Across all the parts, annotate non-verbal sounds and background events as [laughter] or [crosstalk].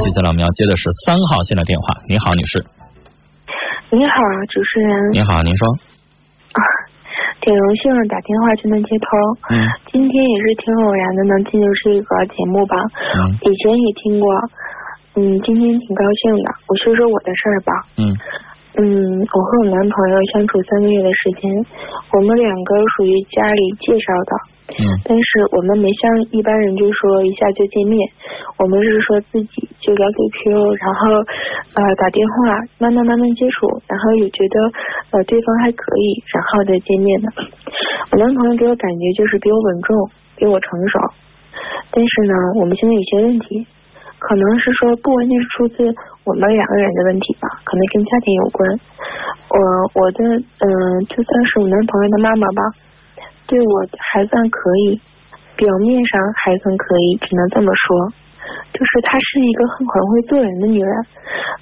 接下来我们要接的是三号线的电话。你好，女士。你好，主持人。你好，您说。啊，挺荣幸打电话就能接通。嗯。今天也是挺偶然的能进入这个节目吧。嗯。以前也听过。嗯，今天挺高兴的。我说说我的事儿吧。嗯。嗯，我和我男朋友相处三个月的时间，我们两个属于家里介绍的。嗯。但是我们没像一般人就说一下就见面，我们是说自己就聊 QQ，然后呃打电话，慢慢慢慢接触，然后也觉得呃对方还可以，然后再见面的。我男朋友给我感觉就是比我稳重，比我成熟，但是呢，我们现在有些问题。可能是说不完全是出自我们两个人的问题吧，可能跟家庭有关。我我的嗯，就算是我男朋友的妈妈吧，对我还算可以，表面上还算可以，只能这么说。就是她是一个很很会做人的女人，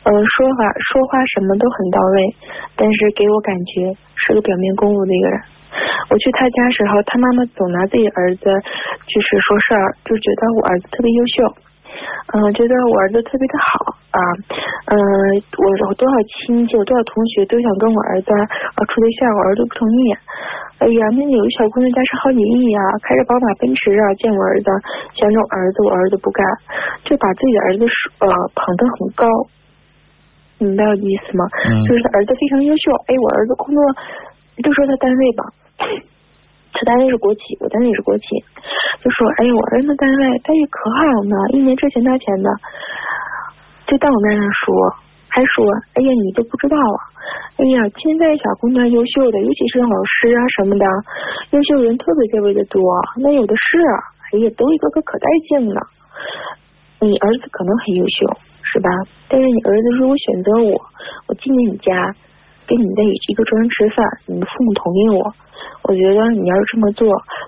呃，说话说话什么都很到位，但是给我感觉是个表面功夫的一个人。我去她家时候，她妈妈总拿自己儿子就是说事儿，就觉得我儿子特别优秀。嗯，觉得我儿子特别的好啊，嗯，我我多少亲戚，我多少同学都想跟我儿子啊处对象，我儿子不同意。哎呀，那有个小姑娘家是好几亿啊，开着宝马奔驰啊，见我儿子想着我儿子，我儿子不干，就把自己的儿子呃捧得很高，明白我的意思吗？就是他儿子非常优秀，哎，我儿子工作，就说他单位吧。他单位是国企，我单位也是国企，就说哎呀，我儿子单位待遇可好呢，一年挣钱大钱的，就当我面上说，还说哎呀你都不知道啊，哎呀现在小姑娘优秀的，尤其是老师啊什么的，优秀人特别特别的多，那有的是，哎呀都一个个可带劲了。你儿子可能很优秀，是吧？但是你儿子如果选择我，我进你家，跟你在一个桌上吃饭，你的父母同意我。我觉得你要是这么做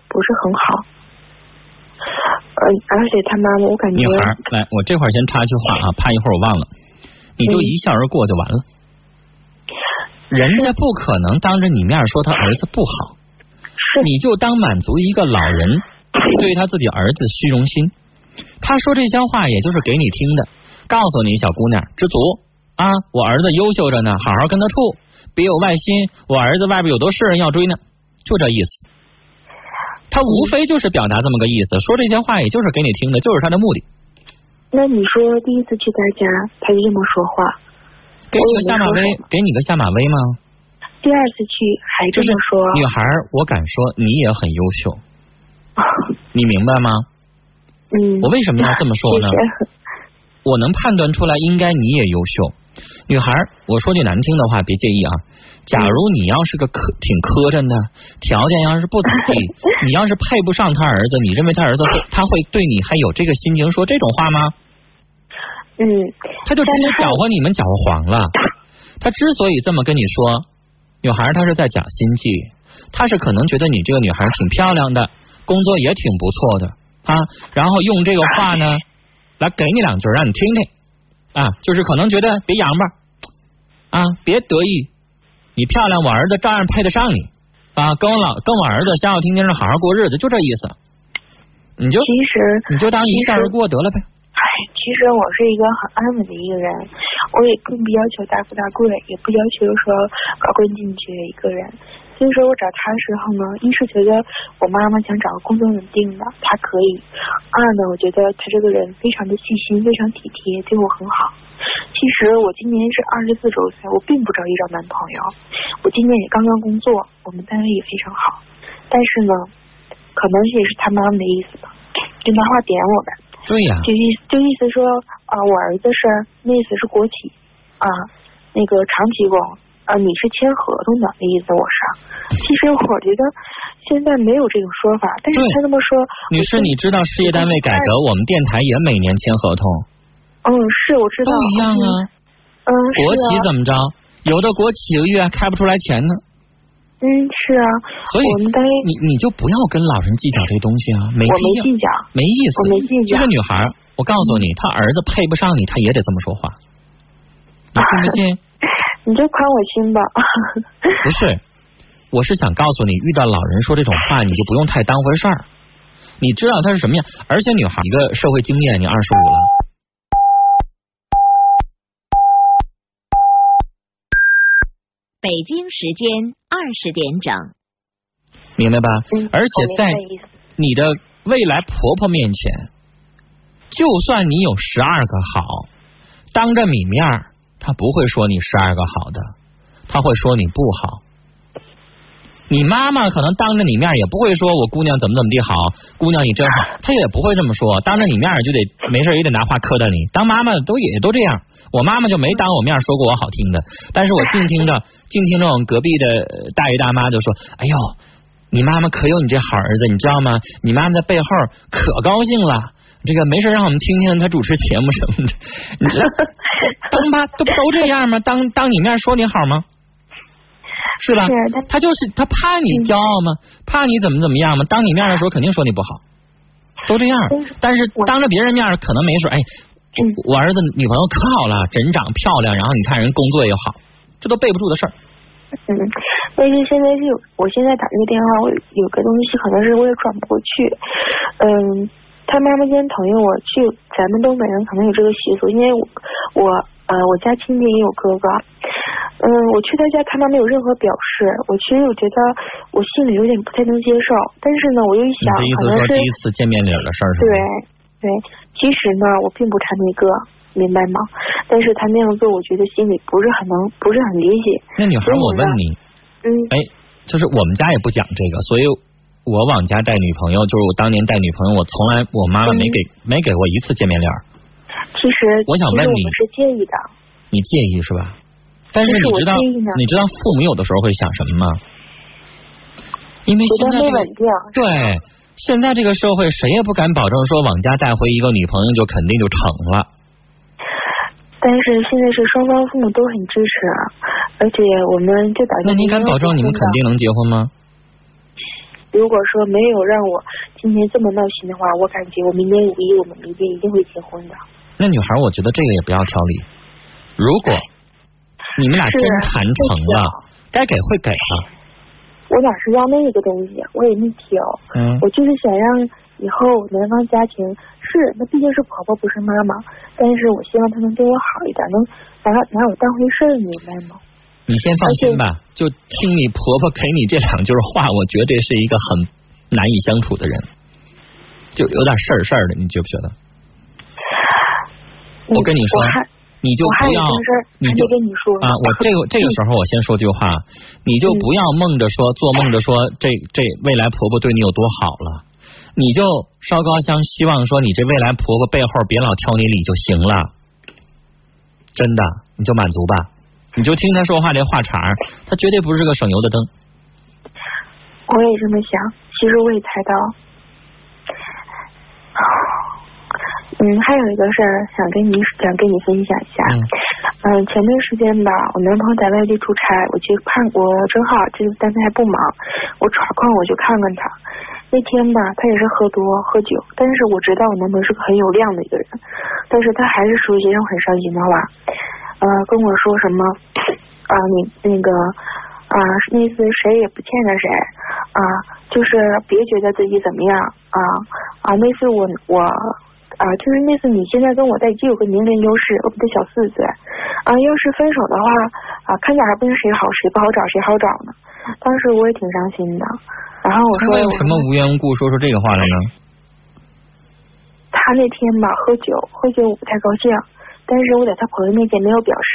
不是很好，而，而且他妈妈，我感觉女孩来，我这块先插一句话啊，怕一会儿我忘了，你就一笑而过就完了。人家不可能当着你面说他儿子不好，你就当满足一个老人对他自己儿子虚荣心。他说这些话也就是给你听的，告诉你小姑娘知足啊，我儿子优秀着呢，好好跟他处，别有外心，我儿子外边有多事人要追呢。就这意思，他无非就是表达这么个意思，说这些话也就是给你听的，就是他的目的。那你说第一次去他家，他就这么说话，给你个下马威，给你个下马威吗？第二次去还这么说。女孩，我敢说你也很优秀，[laughs] 你明白吗？嗯。我为什么要这么说呢？我能判断出来，应该你也优秀。女孩，我说句难听的话，别介意啊。假如你要是个磕挺磕碜的，条件要是不咋地，[laughs] 你要是配不上他儿子，你认为他儿子会他会对你还有这个心情说这种话吗？嗯，他就直接搅和你们搅和黄了。[laughs] 他之所以这么跟你说，女孩他是在讲心计，他是可能觉得你这个女孩挺漂亮的，工作也挺不错的啊，然后用这个话呢来给你两句让你听听啊，就是可能觉得别洋吧啊，别得意。你漂亮，我儿子照样配得上你啊！跟我老跟我儿子消消停停的好好过日子，就这意思。你就其实你就当一笑而过得了呗。哎，其实我是一个很安稳的一个人，我也更不要求大富大贵，也不要求说高贵进取的一个人。所以说我找他的时候呢，一是觉得我妈妈想找个工作稳定的，他可以；二呢，我觉得他这个人非常的细心，非常体贴，对我很好。其实我今年是二十四周岁，我并不着急找男朋友。我今年也刚刚工作，我们单位也非常好。但是呢，可能也是他妈妈的意思吧，就拿话点我呗。对呀。就意就意思说啊，我儿子是那意思是国企啊，那个长期工啊，你是签合同的那意思我是。其实我觉得现在没有这种说法，但是他这么说。女士，你知道事业单位改革，我们电台也每年签合同。嗯，是我知道。都一样啊。嗯，国企怎么着？有的国企一个月还开不出来钱呢。嗯，是啊。所以你你就不要跟老人计较这东西啊，没必要。我没计较。没意思。我没计较。就是女孩，我告诉你，她儿子配不上你，她也得这么说话。[laughs] 你信不信？你就宽我心吧。[laughs] 不是，我是想告诉你，遇到老人说这种话，你就不用太当回事儿。你知道他是什么样。而且女孩一个社会经验，你二十五了，北京时间二十点整，明白吧？嗯而且在你的未来婆婆面前，就算你有十二个好，当着你面他，不会说你十二个好的，他会说你不好。你妈妈可能当着你面也不会说我姑娘怎么怎么地好，姑娘你真好，她也不会这么说。当着你面就得没事也得拿话磕碜你。当妈妈的都也都这样，我妈妈就没当我面说过我好听的，但是我静听着静听着我们隔壁的大爷大妈就说，哎呦，你妈妈可有你这好儿子，你知道吗？你妈妈在背后可高兴了。这个没事让我们听听她主持节目什么的，[laughs] 你知道，当妈都都这样吗？当当你面说你好吗？是吧？是他就是他怕你骄傲吗？怕你怎么怎么样吗？当你面的时候肯定说你不好，都这样。但是当着别人面可能没说，哎，我儿子女朋友可好了，人长漂亮，然后你看人工作又好，这都背不住的事儿。嗯，但是现在是有，我现在打这个电话，我有个东西可能是我也转不过去。嗯，他妈妈今天同意我去，咱们东北人可能有这个习俗，因为我我呃我家亲戚也有哥哥。嗯，我去他家，他妈没有任何表示。我其实我觉得我心里有点不太能接受，但是呢，我又一想，第一次见面礼的事儿是对？对，其实呢，我并不差那个，明白吗？但是他那样做，我觉得心里不是很能，不是很理解。那女孩，我问你，嗯哎，就是我们家也不讲这个，所以我往家带女朋友，就是我当年带女朋友，我从来我妈妈没给、没给过一次见面礼儿。其实，我想问你是介意的。你介意是吧？但是你知道你知道父母有的时候会想什么吗？因为现在这个。对，现在这个社会谁也不敢保证说往家带回一个女朋友就肯定就成了。但是现在是双方父母都很支持，而且我们就打算。那您敢保证你们肯定能结婚吗？如果说没有让我今天这么闹心的话，我感觉我明年五一我们明天一定会结婚的。那女孩，我觉得这个也不要挑理。如果你们俩真谈成了，该给会给的。我哪是要那个东西，我也没挑。嗯我就是想让以后男方家庭是，那毕竟是婆婆不是妈妈，但是我希望她能对我好一点，能拿拿我当回事儿，你明白吗？你先放心吧，就听你婆婆给你这两句话，我觉得这是一个很难以相处的人，就有点事儿事儿的，你觉不觉得？我跟你说你就不要你就跟你说啊，我这个 [laughs] 这个时候我先说句话，你就不要梦着说做梦着说这这未来婆婆对你有多好了，你就烧高香，希望说你这未来婆婆背后别老挑你理就行了，真的你就满足吧，你就听她说话这话茬儿，她绝对不是个省油的灯。我也这么想，其实我也猜到。[sighs] 嗯，还有一个事儿想跟你想跟你分享一下。嗯嗯，前段时间吧，我男朋友在外地出差，我去看，我正好就是单位还不忙，我抽空我去看看他。那天吧，他也是喝多喝酒，但是我知道我男朋友是个很有量的一个人，但是他还是说一些让我很伤心的话，呃，跟我说什么啊，你那个啊，那次谁也不欠着谁啊，就是别觉得自己怎么样啊啊，那次我我。啊，就是那次你现在跟我在一起有个年龄优势，我比他小四岁。啊，要是分手的话，啊，看起来还不是谁好谁不好找谁好找呢。当时我也挺伤心的。然后我说，为什么无缘无故说出这个话来呢？他那天吧喝酒，喝酒我不太高兴，但是我在他朋友面前没有表示。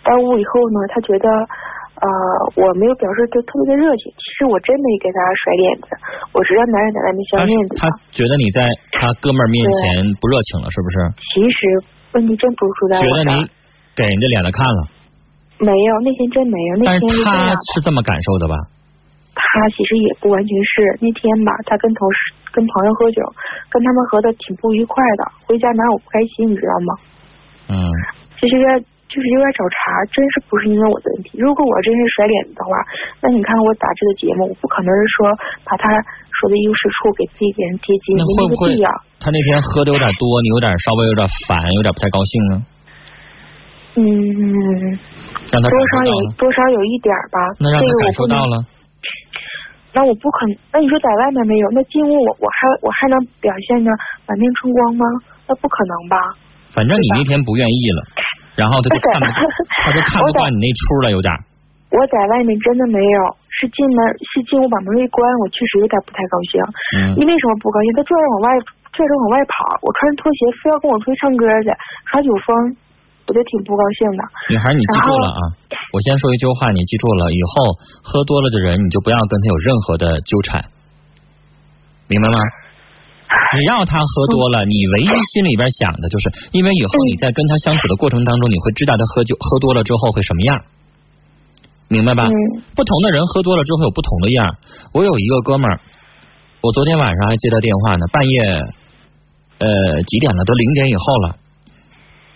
到屋以后呢，他觉得呃我没有表示就特别的热情。其实我真没给他甩脸子，我知道男人在外面他相面子他觉得你在他哥们儿面前不热情了，是不是？其实问题真不是出在我觉得你给人家脸子看了，没有，那天真没有，那但是他。是这么感受的吧？他其实也不完全是那天吧，他跟同事跟朋友喝酒，跟他们喝的挺不愉快的，回家哪有不开心，你知道吗？嗯，其实就是有点找茬，真是不是因为我的问题。如果我真是甩脸子的话，那你看我打这个节目，我不可能是说把他说的优是处给自己给人贴金，那没会不会那个必要。他那天喝的有点多，你有点稍微有点烦，有点不太高兴呢？嗯，让他多少有多少有一点吧。那让他感受到了，那我不可能。那你说在外面没有，那进屋我我还我还能表现的满面春光吗？那不可能吧。反正你那天不愿意了，然后他就看不，[laughs] 他就看不惯你那出了，有点。我在外面真的没有，是进门是进屋把门一关，我确实有点不太高兴。嗯。你为什么不高兴？他拽着往外拽着往外跑，我穿着拖鞋非要跟我出去唱歌去，耍酒疯，我就挺不高兴的。女孩，你记住了啊！我先说一句话，你记住了，以后喝多了的人，你就不要跟他有任何的纠缠，明白吗？[laughs] 只要他喝多了，你唯一心里边想的就是，因为以后你在跟他相处的过程当中，你会知道他喝酒喝多了之后会什么样，明白吧？不同的人喝多了之后有不同的样。我有一个哥们儿，我昨天晚上还接他电话呢，半夜呃几点了？都零点以后了。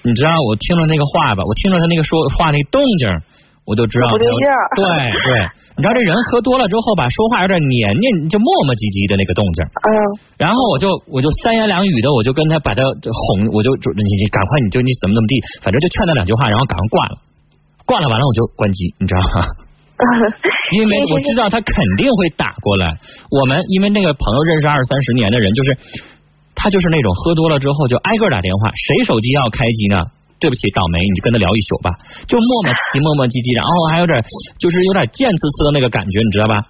你知道我听了那个话吧？我听了他那个说话那动静，我就知道不对劲。对对。[laughs] 你知道这人喝多了之后吧，说话有点黏黏，就磨磨唧唧的那个动静。嗯。然后我就我就三言两语的，我就跟他把他哄，我就就你你赶快你就你怎么怎么地，反正就劝他两句话，然后赶快挂了。挂了完了我就关机，你知道吗？[laughs] 因为我知道他肯定会打过来。我们因为那个朋友认识二三十年的人，就是他就是那种喝多了之后就挨个打电话，谁手机要开机呢？对不起，倒霉，你就跟他聊一宿吧，就磨磨唧唧，磨磨唧唧，然后还有点，就是有点贱呲呲的那个感觉，你知道吧？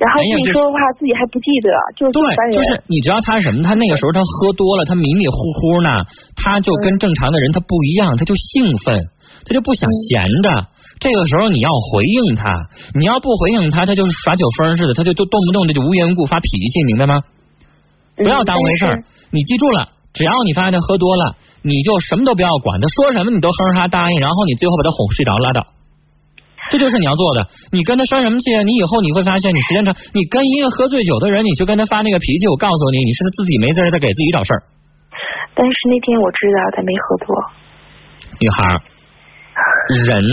然后自己说的话自己还不记得，就对，就是你知道他什么？他那个时候他喝多了，他迷迷糊糊呢，他就跟正常的人他不一样，他就兴奋，他就不想闲着。这个时候你要回应他，你要不回应他，他就是耍酒疯似的，他就都动不动的就无缘无故发脾气，明白吗？不要当回事儿，你记住了。只要你发现他喝多了，你就什么都不要管，他说什么你都哼哼哈答应，然后你最后把他哄睡着拉倒，这就是你要做的。你跟他生什么气？你以后你会发现，你时间长，你跟一个喝醉酒的人，你去跟他发那个脾气，我告诉你，你是自己没滋在给自己找事儿。但是那天我知道他没喝多。女孩，人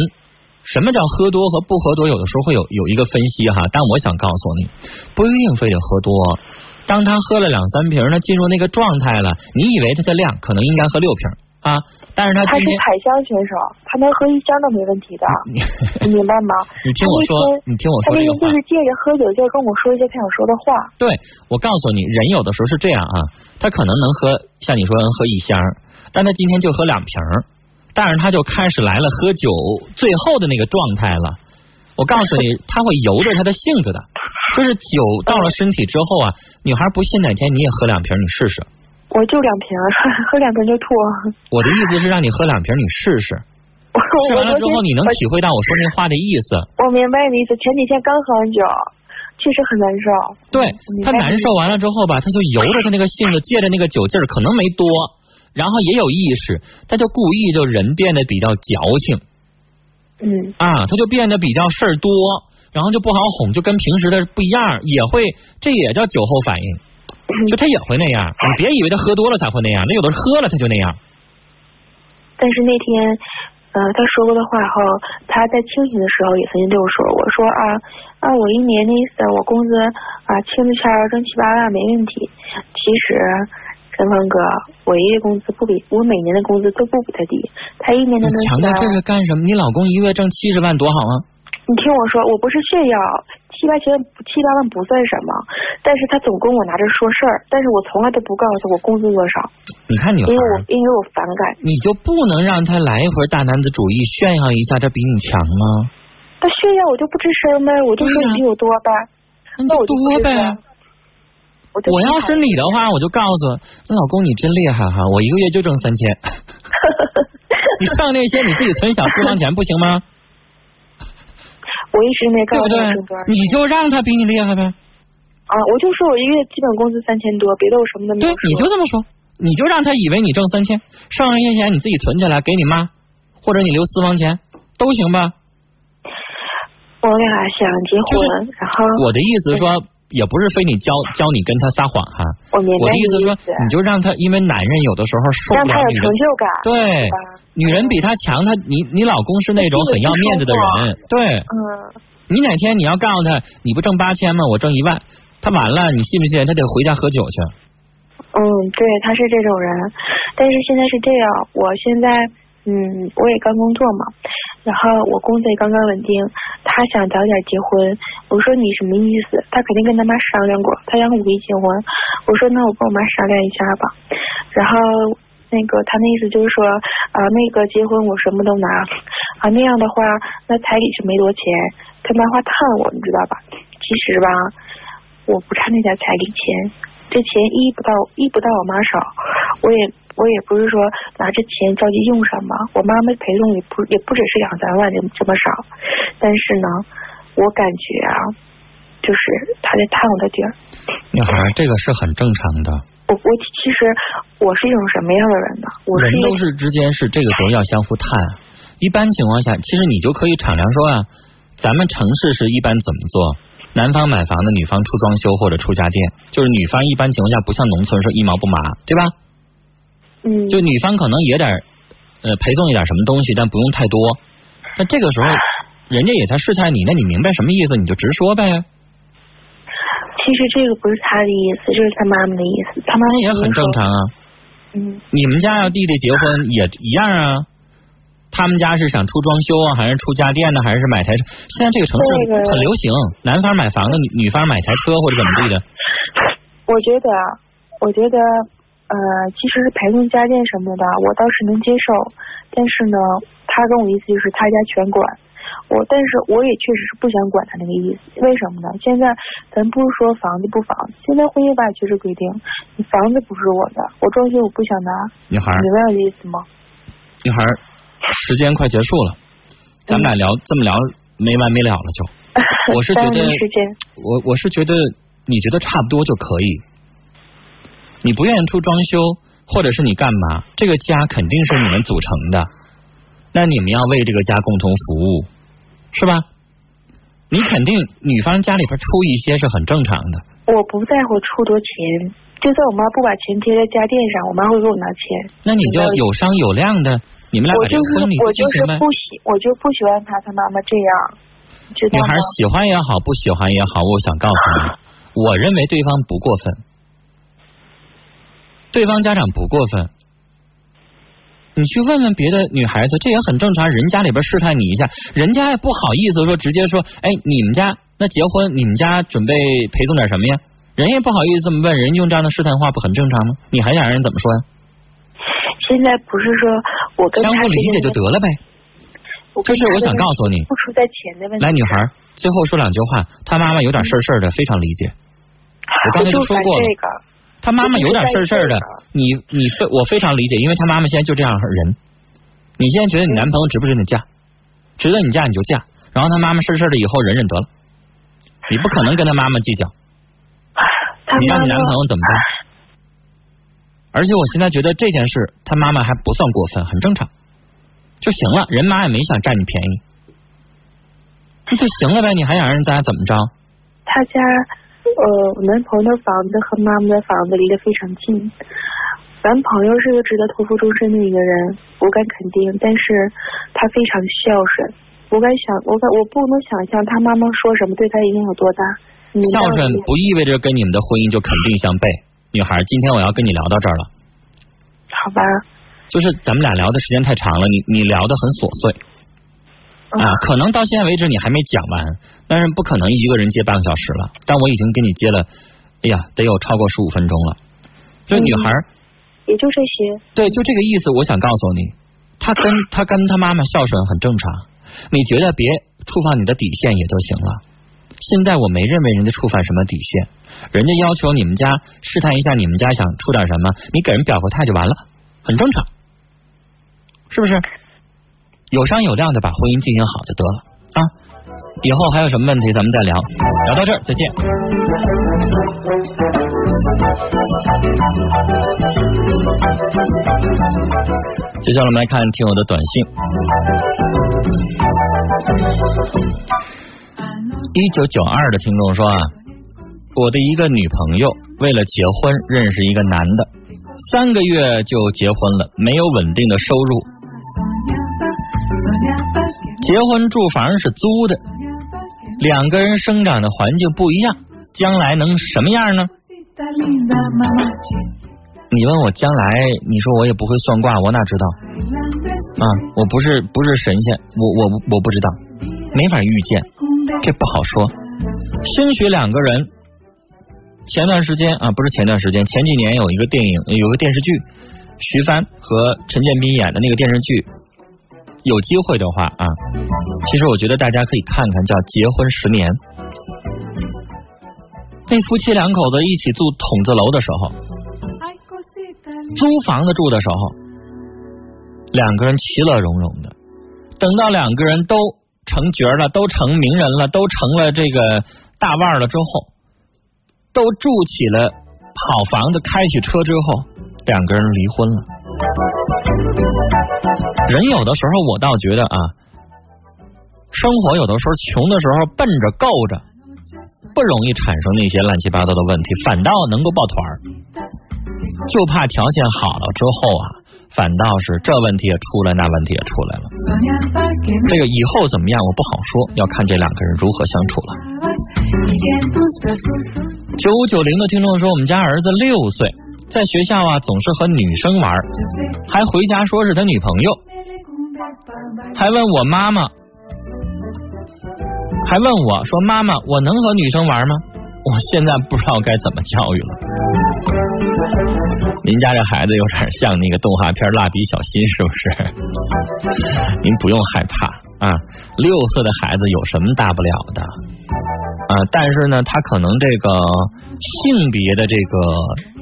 什么叫喝多和不喝多？有的时候会有有一个分析哈，但我想告诉你，不一定非得喝多。当他喝了两三瓶，他进入那个状态了。你以为他的量可能应该喝六瓶啊？但是他他是彩箱选手，他能喝一箱都没问题的，你明白吗？你听我说，你听我说这个话。他就是借着喝酒，就跟我说一些他想说的话。对，我告诉你，人有的时候是这样啊，他可能能喝，像你说能喝一箱，但他今天就喝两瓶，但是他就开始来了喝酒最后的那个状态了。我告诉你，他会由着他的性子的。就是酒到了身体之后啊，女孩不信哪天你也喝两瓶，你试试。我就两瓶，[laughs] 喝两瓶就吐。我的意思是让你喝两瓶，你试试。试完了之后，你能体会到我说那话的意思。我明白你的意思。前几天刚喝完酒，确实很难受。对他难受完了之后吧，他就由着他那个性子，借着那个酒劲儿，可能没多，然后也有意识，他就故意就人变得比较矫情。嗯。啊，他就变得比较事儿多。然后就不好哄，就跟平时的不一样，也会，这也叫酒后反应，[laughs] 就他也会那样。你别以为他喝多了才会那样，那有的是喝了他就那样。但是那天，呃，他说过的话后，他在清醒的时候也曾经对我说，我说啊啊，我一年的意思，我工资啊，轻的钱挣七八万没问题。其实，陈峰哥，我一月工资不比我每年的工资都不比他低，他一年的能强调这个干什么？你老公一月挣七十万多好啊！你听我说，我不是炫耀，七八千七八万不算什么，但是他总跟我拿着说事儿，但是我从来都不告诉他我工资多少。你看你，因为我因为我反感。你就不能让他来一会儿大男子主义，炫耀一下他比你强吗？他炫耀我就不吱声呗，我就说你比我多呗，那我多呗。我要是你的话，我就告诉那老公你真厉害哈，我一个月就挣三千。[laughs] 你上那些你自己存小私房钱不行吗？我一直没告诉他你就让他比你厉害呗。啊，我就说我一个月基本工资三千多，别的我什么都没有对，你就这么说，你就让他以为你挣三千，剩下些钱你自己存起来给你妈，或者你留私房钱都行吧。我俩想结婚，然后我的意思是说。也不是非你教教你跟他撒谎哈，我明白。我的意思说，你就让他，因为男人有的时候受不了女人，成就感。对，女人比他强，他你你老公是那种很要面子的人，对。嗯。你哪天你要告诉他，你不挣八千吗？我挣一万，他完了，你信不信？他得回家喝酒去。嗯，对，他是这种人，但是现在是这样，我现在嗯，我也刚工作嘛，然后我工作也刚刚稳定，他想早点结婚。我说你什么意思？他肯定跟他妈商量过，他想五一结婚。我说那我跟我妈商量一下吧。然后那个他那意思就是说啊，那个结婚我什么都拿啊，那样的话那彩礼是没多钱，他妈话烫我，你知道吧？其实吧，我不差那点彩礼钱，这钱一不到一不到我妈少，我也。我也不是说拿着钱着急用什么，我妈妈陪送也不也不只是两三万这这么少，但是呢，我感觉啊，就是他在探我的底儿。女孩，这个是很正常的。我我其实我是一种什么样的人呢？人都是之间是这个时候要相互探。一般情况下，其实你就可以敞亮说啊，咱们城市是一般怎么做？男方买房的，女方出装修或者出家电，就是女方一般情况下不像农村说一毛不拔，对吧？嗯，就女方可能也得呃陪送一点什么东西，但不用太多。但这个时候，人家也在试探你，那你明白什么意思，你就直说呗。其实这个不是他的意思，这是他妈妈的意思。他妈妈也很正常啊。嗯。你们家要弟弟结婚也一样啊。他们家是想出装修啊，还是出家电呢，还是买台车？现在这个城市很流行，男方买房子，女女方买台车或者怎么地的。我觉得，我觉得。呃，其实是陪送家电什么的，我倒是能接受。但是呢，他跟我意思就是他家全管我，但是我也确实是不想管他那个意思。为什么呢？现在咱不是说房子不房子，现在婚姻法确实规定，你房子不是我的，我装修我不想拿。女孩，明白我的意思吗？女孩，时间快结束了，咱们俩聊这么聊没完没了了就。[laughs] 我是觉得，我我是觉得你觉得差不多就可以。你不愿意出装修，或者是你干嘛？这个家肯定是你们组成的，那你们要为这个家共同服务，是吧？你肯定女方家里边出一些是很正常的。我不在乎出多钱，就算我妈不把钱贴在家电上，我妈会给我拿钱。那你就有商有量的，你们俩把这个婚礼就。我就是不喜，我就不喜欢他他妈妈这样，女孩喜欢也好，不喜欢也好，我想告诉你，我认为对方不过分。对方家长不过分，你去问问别的女孩子，这也很正常。人家里边试探你一下，人家也不好意思说直接说，哎，你们家那结婚，你们家准备陪送点什么呀？人也不好意思这么问，人用这样的试探话不很正常吗？你还想让人怎么说呀？现在不是说我跟相互理解就得了呗。这是我想告诉你，不出在钱的问题。来，女孩，最后说两句话。她妈妈有点事儿事儿的，非常理解。我刚才就说过了。他妈妈有点事儿事儿的，你你非我非常理解，因为他妈妈现在就这样人。你现在觉得你男朋友值不值得嫁？值得你嫁你就嫁，然后他妈妈事儿事儿的以后忍忍得了。你不可能跟他妈妈计较，[laughs] 你让你男朋友怎么办？而且我现在觉得这件事他妈妈还不算过分，很正常就行了。人妈也没想占你便宜，那就行了呗。你还想让人家怎么着？他家。呃，我男朋友的房子和妈妈的房子离得非常近，男朋友是个值得托付终身的一个人，我敢肯定。但是他非常孝顺，我敢想，我敢，我不能想象他妈妈说什么对他影响有多大。孝顺不意味着跟你们的婚姻就肯定相悖。女孩，今天我要跟你聊到这儿了。好吧。就是咱们俩聊的时间太长了，你你聊的很琐碎。啊，可能到现在为止你还没讲完，但是不可能一个人接半个小时了。但我已经给你接了，哎呀，得有超过十五分钟了。这女孩也就这些。对，就这个意思。我想告诉你，她跟她跟她妈妈孝顺很正常。你觉得别触犯你的底线也就行了。现在我没认为人家触犯什么底线，人家要求你们家试探一下你们家想出点什么，你给人表个态就完了，很正常，是不是？有商有量的把婚姻进行好就得了啊！以后还有什么问题咱们再聊，聊到这儿再见。接下来我们来看听友的短信。一九九二的听众说啊，我的一个女朋友为了结婚认识一个男的，三个月就结婚了，没有稳定的收入。结婚住房是租的，两个人生长的环境不一样，将来能什么样呢？你问我将来，你说我也不会算卦，我哪知道？啊，我不是不是神仙，我我我不知道，没法预见，这不好说。兴许两个人前段时间啊，不是前段时间，前几年有一个电影，有个电视剧，徐帆和陈建斌演的那个电视剧，有机会的话啊，其实我觉得大家可以看看，叫《结婚十年》。那夫妻两口子一起住筒子楼的时候，租房子住的时候，两个人其乐融融的。等到两个人都成角了，都成名人了，都成了这个大腕了之后，都住起了好房子，开起车之后，两个人离婚了。人有的时候，我倒觉得啊，生活有的时候穷的时候，奔着够着。不容易产生那些乱七八糟的问题，反倒能够抱团儿。就怕条件好了之后啊，反倒是这问题也出来，那问题也出来了。这个以后怎么样，我不好说，要看这两个人如何相处了。九五九零的听众说，我们家儿子六岁，在学校啊总是和女生玩，还回家说是他女朋友，还问我妈妈。还问我说：“妈妈，我能和女生玩吗？”我现在不知道该怎么教育了。您家这孩子有点像那个动画片《蜡笔小新》，是不是？[laughs] 您不用害怕啊，六岁的孩子有什么大不了的啊？但是呢，他可能这个性别的这个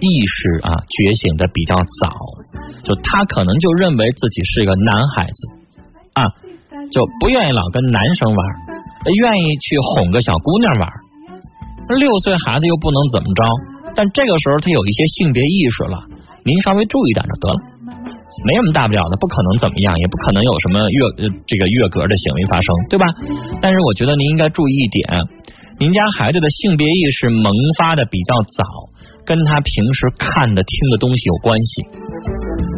意识啊，觉醒的比较早，就他可能就认为自己是一个男孩子啊，就不愿意老跟男生玩。愿意去哄个小姑娘玩，六岁孩子又不能怎么着，但这个时候他有一些性别意识了，您稍微注意点就得了，没什么大不了的，不可能怎么样，也不可能有什么越这个越格的行为发生，对吧？但是我觉得您应该注意一点，您家孩子的性别意识萌发的比较早，跟他平时看的听的东西有关系。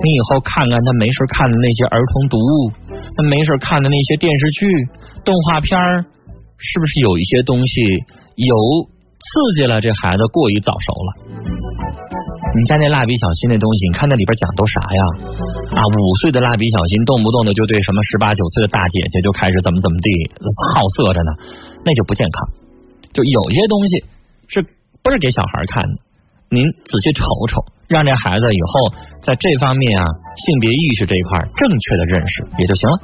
你以后看看他没事看的那些儿童读物，他没事看的那些电视剧、动画片儿。是不是有一些东西有刺激了这孩子过于早熟了？你家那蜡笔小新那东西，你看那里边讲都啥呀？啊，五岁的蜡笔小新动不动的就对什么十八九岁的大姐姐就开始怎么怎么地好色着呢？那就不健康。就有些东西是不是给小孩看的？您仔细瞅瞅，让这孩子以后在这方面啊性别意识这一块正确的认识也就行了。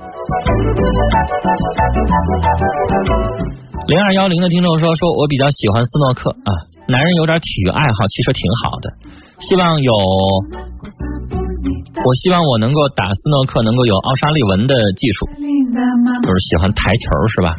零二幺零的听众说：“说我比较喜欢斯诺克啊，男人有点体育爱好其实挺好的。希望有，我希望我能够打斯诺克，能够有奥沙利文的技术，就是喜欢台球是吧？”